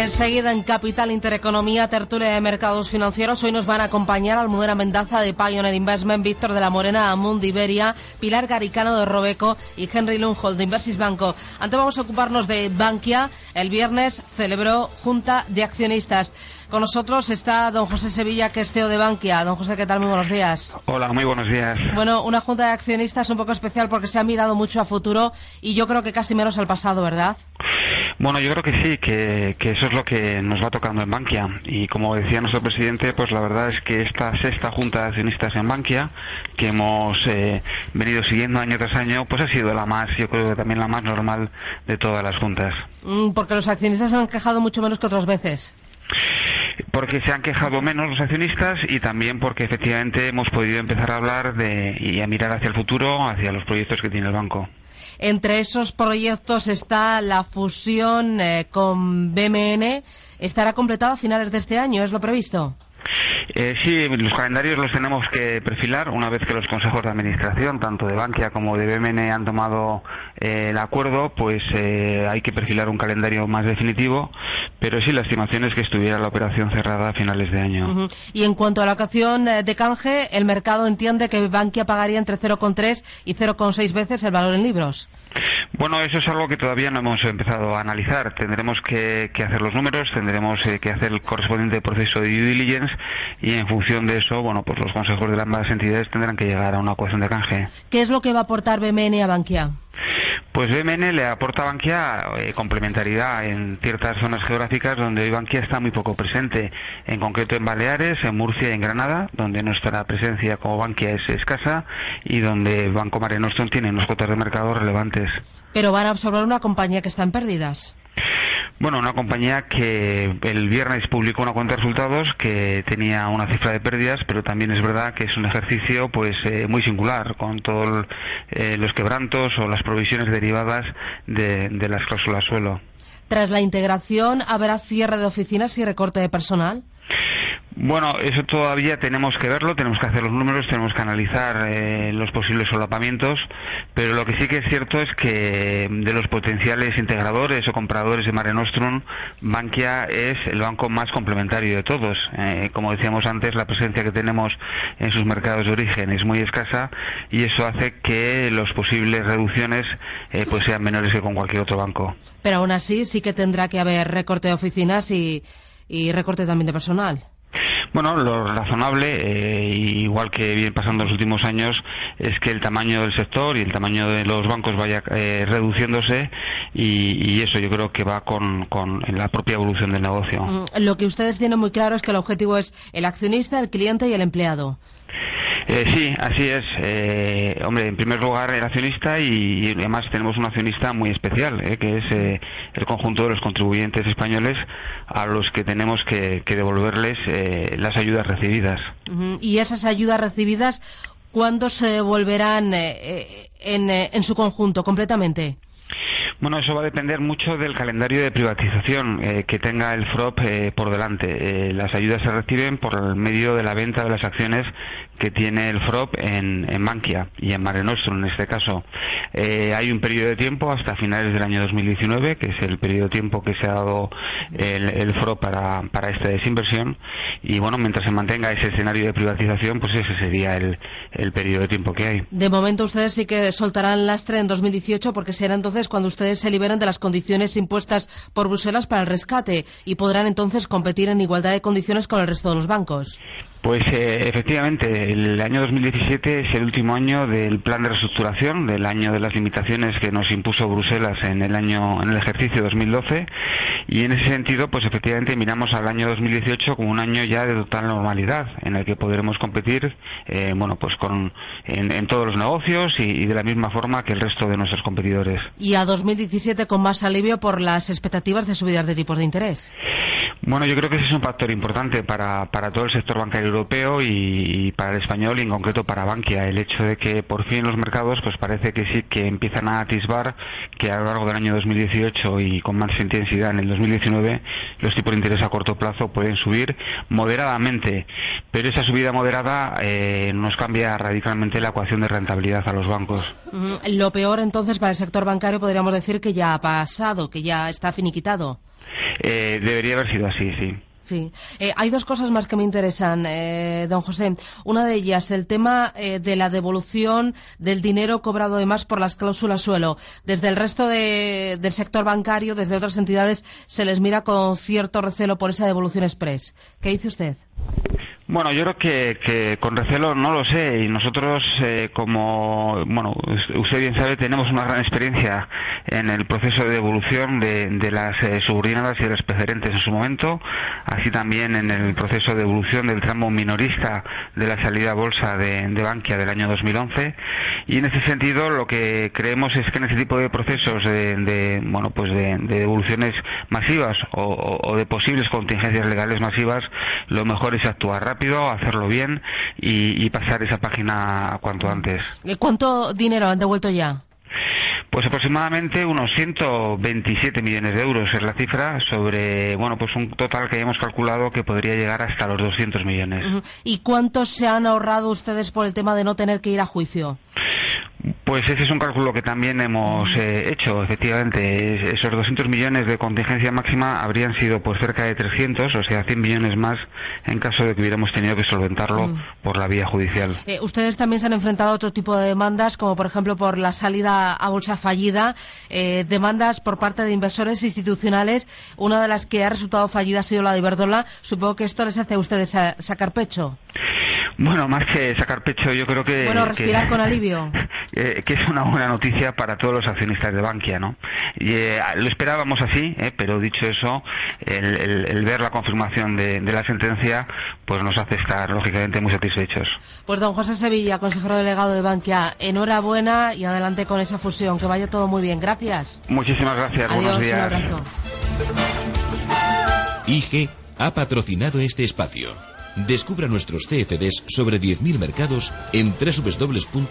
Enseguida en Capital Intereconomía, tertulia de mercados financieros. Hoy nos van a acompañar Almudena Mendaza de Pioneer Investment, Víctor de la Morena, Amundi Iberia, Pilar Garicano de Robeco y Henry Lunghold de Inversis Banco. Antes vamos a ocuparnos de Bankia. El viernes celebró Junta de Accionistas. Con nosotros está don José Sevilla, que es CEO de Bankia. Don José, ¿qué tal? Muy buenos días. Hola, muy buenos días. Bueno, una junta de accionistas un poco especial porque se ha mirado mucho a futuro y yo creo que casi menos al pasado, ¿verdad? Bueno, yo creo que sí, que, eso es lo que nos va tocando en Bankia. Y como decía nuestro presidente, pues la verdad es que esta sexta junta de accionistas en Bankia, que hemos eh, venido siguiendo año tras año, pues ha sido la más, yo creo que también la más normal de todas las juntas. Mm, porque los accionistas han quejado mucho menos que otras veces porque se han quejado menos los accionistas y también porque efectivamente hemos podido empezar a hablar de, y a mirar hacia el futuro, hacia los proyectos que tiene el banco. Entre esos proyectos está la fusión eh, con BMN. ¿Estará completada a finales de este año? ¿Es lo previsto? Eh, sí, los calendarios los tenemos que perfilar una vez que los consejos de administración, tanto de Bankia como de BMN, han tomado eh, el acuerdo, pues eh, hay que perfilar un calendario más definitivo, pero sí la estimación es que estuviera la operación cerrada a finales de año. Y en cuanto a la ocasión de canje, el mercado entiende que Bankia pagaría entre 0,3 y 0,6 veces el valor en libros. Bueno, eso es algo que todavía no hemos empezado a analizar. Tendremos que, hacer los números, tendremos eh, que hacer el correspondiente proceso de due diligence y en función de eso, bueno, pues los consejos de ambas entidades tendrán que llegar a una ecuación de canje. ¿Qué es lo que va a aportar BMN a Bankia? Pues BMN le aporta a Bankia eh, complementariedad en ciertas zonas geográficas donde hoy Bankia está muy poco presente, en concreto en Baleares, en Murcia y en Granada, donde nuestra presencia como Bankia es escasa y donde Banco Mare Nostrum tiene unos cuotas de mercado relevantes. Pero van a absorber una compañía que está en pérdidas. Bueno, una compañía que el viernes publicó una cuenta de resultados que tenía una cifra de pérdidas, pero también es verdad que es un ejercicio pues eh, muy singular con todos eh, los quebrantos o las provisiones derivadas de, de las cláusulas suelo. Tras la integración, ¿habrá cierre de oficinas y recorte de personal? Bueno, eso todavía tenemos que verlo, tenemos que hacer los números, tenemos que analizar eh, los posibles solapamientos, pero lo que sí que es cierto es que de los potenciales integradores o compradores de Mare Nostrum, Bankia es el banco más complementario de todos. Eh, como decíamos antes, la presencia que tenemos en sus mercados de origen es muy escasa y eso hace que las posibles reducciones eh, pues sean menores que con cualquier otro banco. Pero aún así sí que tendrá que haber recorte de oficinas y, y recorte también de personal. Bueno, lo razonable, eh, igual que viene pasando en los últimos años, es que el tamaño del sector y el tamaño de los bancos vaya eh, reduciéndose y, eso yo creo que va con, con la propia evolución del negocio. Mm, lo que ustedes tienen muy claro es que el objetivo es el accionista, el cliente y el empleado. Eh, sí, así es. Eh, hombre, en primer lugar el accionista y, además tenemos un accionista muy especial, eh, que es el conjunto de los contribuyentes españoles a los que tenemos que, devolverles las ayudas recibidas. Y esas ayudas recibidas, ¿cuándo se devolverán en, en su conjunto completamente? Bueno, eso va a depender mucho del calendario de privatización eh, que tenga el FROP eh, por delante. Eh, las ayudas se reciben por el medio de la venta de las acciones que tiene el FROP en, en y en Mare Nostrum en este caso. hay un periodo de tiempo hasta finales del año 2019, que es el periodo de tiempo que se ha dado el, el FROP para, para esta desinversión. Y bueno, mientras se mantenga ese escenario de privatización, pues ese sería el, el periodo de tiempo que hay. De momento ustedes sí que soltarán lastre en 2018 porque será entonces cuando ustedes se liberan de las condiciones impuestas por Bruselas para el rescate y podrán entonces competir en igualdad de condiciones con el resto de los bancos. Pues eh, efectivamente, el año 2017 es el último año del plan de reestructuración, del año de las limitaciones que nos impuso Bruselas en el año, en el ejercicio 2012, y en ese sentido, pues efectivamente miramos al año 2018 como un año ya de total normalidad, en el que podremos competir, eh, bueno, pues con en, todos los negocios y, de la misma forma que el resto de nuestros competidores. Y a 2017 con más alivio por las expectativas de subidas de tipos de interés. Bueno, yo creo que ese es un factor importante para, para todo el sector bancario europeo y, para el español y en concreto para Bankia. El hecho de que por fin los mercados pues parece que sí que empiezan a atisbar que a lo largo del año 2018 y con más intensidad en el 2019 los tipos de interés a corto plazo pueden subir moderadamente, pero esa subida moderada eh, nos cambia radicalmente la ecuación de rentabilidad a los bancos. Lo peor entonces para el sector bancario podríamos decir que ya ha pasado, que ya está finiquitado. Eh, debería haber sido así, sí. Sí. Eh, hay dos cosas más que me interesan, eh, don José. Una de ellas, el tema eh, de la devolución del dinero cobrado de más por las cláusulas suelo. Desde el resto del sector bancario, desde otras entidades, se les mira con cierto recelo por esa devolución express. ¿Qué dice usted? Bueno, yo creo que, con recelo no lo sé y nosotros eh, como, bueno, usted bien sabe, tenemos una gran experiencia en el proceso de devolución de, las eh, subordinadas y de las preferentes en su momento, así también en el proceso de devolución del tramo minorista de la salida a bolsa de, Bankia del año 2011 y en ese sentido lo que creemos es que en ese tipo de procesos de, bueno, pues de, devoluciones masivas o de posibles contingencias legales masivas, lo mejor es actuar rápido hacerlo bien y, pasar esa página cuanto antes. ¿Cuánto dinero han devuelto ya? Pues aproximadamente unos 127 millones de euros es la cifra sobre, bueno, pues un total que hemos calculado que podría llegar hasta los 200 millones. ¿Y cuántos se han ahorrado ustedes por el tema de no tener que ir a juicio? Pues ese es un cálculo que también hemos eh, hecho, efectivamente. Esos 200 millones de contingencia máxima habrían sido por cerca de 300, o sea, 100 millones más en caso de que hubiéramos tenido que solventarlo mm. por la vía judicial. Eh, ustedes también se han enfrentado a otro tipo de demandas, como por ejemplo por la salida a bolsa fallida, eh, demandas por parte de inversores institucionales. Una de las que ha resultado fallida ha sido la de Iberdola. Supongo que esto les hace a ustedes sacar pecho. Bueno, más que sacar pecho, yo creo que... Bueno, respirar con alivio. Eh, que es una buena noticia para todos los accionistas de Bankia, ¿no? Y, eh, lo esperábamos así, eh, pero dicho eso, el, ver la confirmación de, la sentencia, pues nos hace estar, lógicamente, muy satisfechos. Pues don José Sevilla, consejero delegado de Bankia, enhorabuena y adelante con esa fusión. Que vaya todo muy bien. Gracias. Muchísimas gracias. Buenos días. Un abrazo. IG ha patrocinado este espacio. Descubra nuestros CFDs sobre 10.000 mercados en www.ig.com.